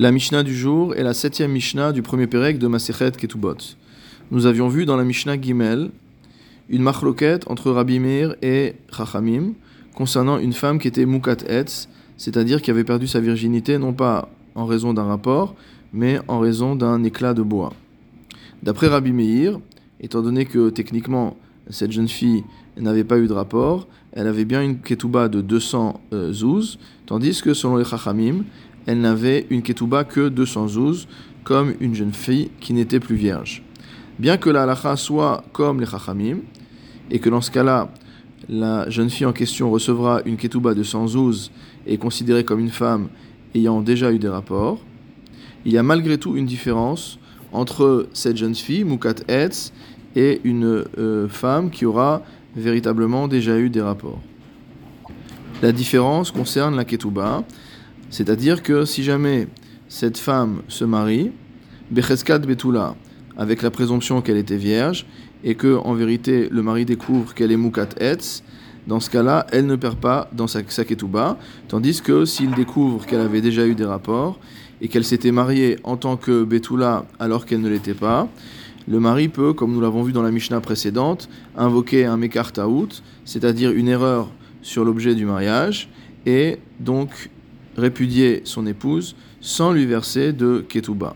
La Mishnah du jour est la septième Mishnah du premier Pérec de Masechet Ketubot. Nous avions vu dans la Mishnah Gimel une machloket entre Rabbi Meir et Chachamim concernant une femme qui était Mukat Etz, c'est-à-dire qui avait perdu sa virginité non pas en raison d'un rapport, mais en raison d'un éclat de bois. D'après Rabbi Meir, étant donné que techniquement cette jeune fille n'avait pas eu de rapport, elle avait bien une ketouba de 200 euh, zouz, tandis que selon les chachamim, elle n'avait une ketouba que 200 zouz, comme une jeune fille qui n'était plus vierge. Bien que la halacha soit comme les chachamim, et que dans ce cas-là, la jeune fille en question recevra une ketouba de 100 zouz et est considérée comme une femme ayant déjà eu des rapports, il y a malgré tout une différence entre cette jeune fille, Mukat Etz, et une euh, femme qui aura véritablement déjà eu des rapports. La différence concerne la ketouba, c'est-à-dire que si jamais cette femme se marie, Becheskat Betula, avec la présomption qu'elle était vierge, et que en vérité le mari découvre qu'elle est Mukat Etz, dans ce cas-là, elle ne perd pas dans sa, sa ketouba, tandis que s'il découvre qu'elle avait déjà eu des rapports et qu'elle s'était mariée en tant que Betula alors qu'elle ne l'était pas, le mari peut, comme nous l'avons vu dans la Mishnah précédente, invoquer un Mekar c'est-à-dire une erreur sur l'objet du mariage, et donc répudier son épouse sans lui verser de Ketouba.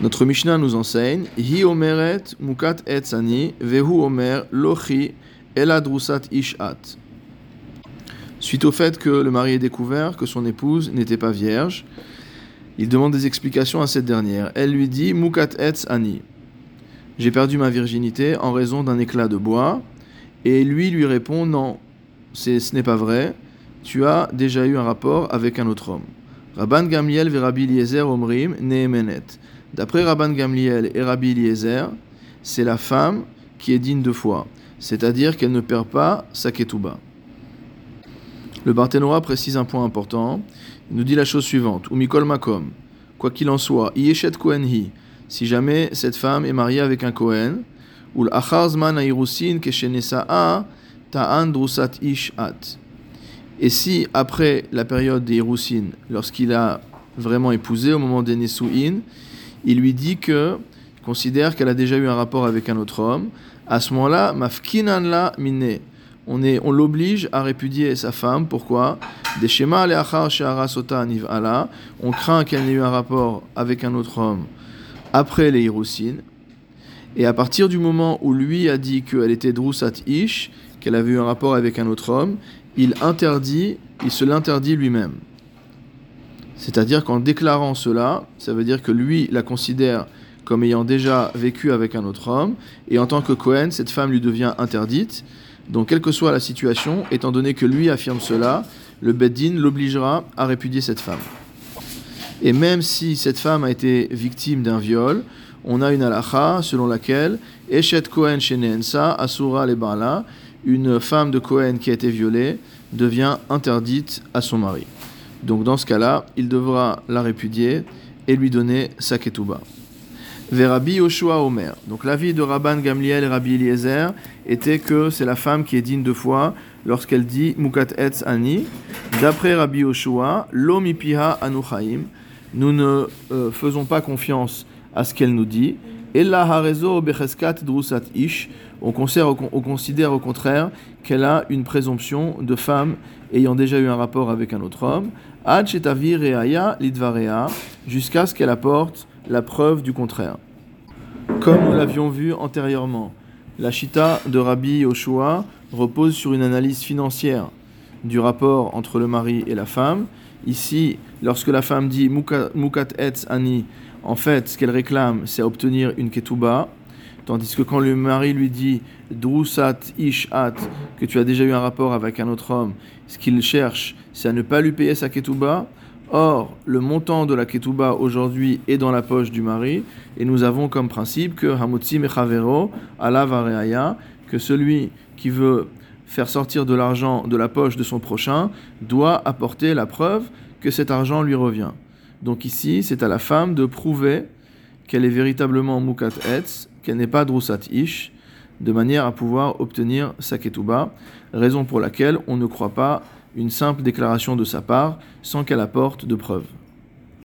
Notre Mishnah nous enseigne Hi omeret mukat etzani vehu omer lochi eladrusat ishat. Suite au fait que le mari ait découvert que son épouse n'était pas vierge, il demande des explications à cette dernière. Elle lui dit Mukat etz ani. J'ai perdu ma virginité en raison d'un éclat de bois. Et lui lui répond Non, ce n'est pas vrai. Tu as déjà eu un rapport avec un autre homme. Rabban Gamliel ve Rabbi Eliezer omrim neemenet. D'après Rabban Gamliel et Rabbi Eliezer, c'est la femme qui est digne de foi, c'est-à-dire qu'elle ne perd pas sa ketouba. Le Barthénora précise un point important. Il nous dit la chose suivante Ou Mikol Makom, quoi qu'il en soit, Yeshet Kohen si jamais cette femme est mariée avec un Kohen, ou l'Acharzman Airusin Keshenesa'a Ta'an Ish At. Et si après la période des Irusin, lorsqu'il a vraiment épousé au moment des Nesu'in, il lui dit que considère qu'elle a déjà eu un rapport avec un autre homme, à ce moment-là, mafkinan la mine, on, on l'oblige à répudier sa femme. Pourquoi? Des schémas on craint qu'elle n'ait eu un rapport avec un autre homme après les Hiroussin. Et à partir du moment où lui a dit qu'elle était Drusat Ish, qu'elle avait eu un rapport avec un autre homme, il interdit, il se l'interdit lui-même. C'est-à-dire qu'en déclarant cela, ça veut dire que lui la considère comme ayant déjà vécu avec un autre homme, et en tant que Cohen, cette femme lui devient interdite, donc, quelle que soit la situation, étant donné que lui affirme cela, le Beddin l'obligera à répudier cette femme. Et même si cette femme a été victime d'un viol, on a une halacha selon laquelle Eshet Kohen Shenensa Asura Lebala, une femme de Kohen qui a été violée, devient interdite à son mari. Donc dans ce cas-là, il devra la répudier et lui donner sa ketouba. Rabbi Yoshua Omer. Donc l'avis de Rabban Gamliel et Rabbi Eliezer était que c'est la femme qui est digne de foi lorsqu'elle dit Mukat Etz Ani. D'après Rabbi Yoshua, Lomipiha Anuchaim. Nous ne euh, faisons pas confiance à ce qu'elle nous dit. Ella Harezo Becheskat Drusat Ish. On considère, on considère au contraire qu'elle a une présomption de femme ayant déjà eu un rapport avec un autre homme. Ad Reaya Lidvarea. Jusqu'à ce qu'elle apporte la preuve du contraire. Comme nous l'avions vu antérieurement, la chita de Rabbi Yoshua repose sur une analyse financière du rapport entre le mari et la femme. Ici, lorsque la femme dit Mukat etz ani, en fait, ce qu'elle réclame, c'est obtenir une ketouba. Tandis que quand le mari lui dit Drusat ish at, que tu as déjà eu un rapport avec un autre homme, ce qu'il cherche, c'est à ne pas lui payer sa ketouba. Or, le montant de la ketouba aujourd'hui est dans la poche du mari, et nous avons comme principe que Hamotzi Mechavero, Allah que celui qui veut faire sortir de l'argent de la poche de son prochain doit apporter la preuve que cet argent lui revient. Donc ici, c'est à la femme de prouver qu'elle est véritablement Mukat Etz, qu'elle n'est pas Drusat Ish, de manière à pouvoir obtenir sa ketouba, raison pour laquelle on ne croit pas une simple déclaration de sa part sans qu'elle apporte de preuves.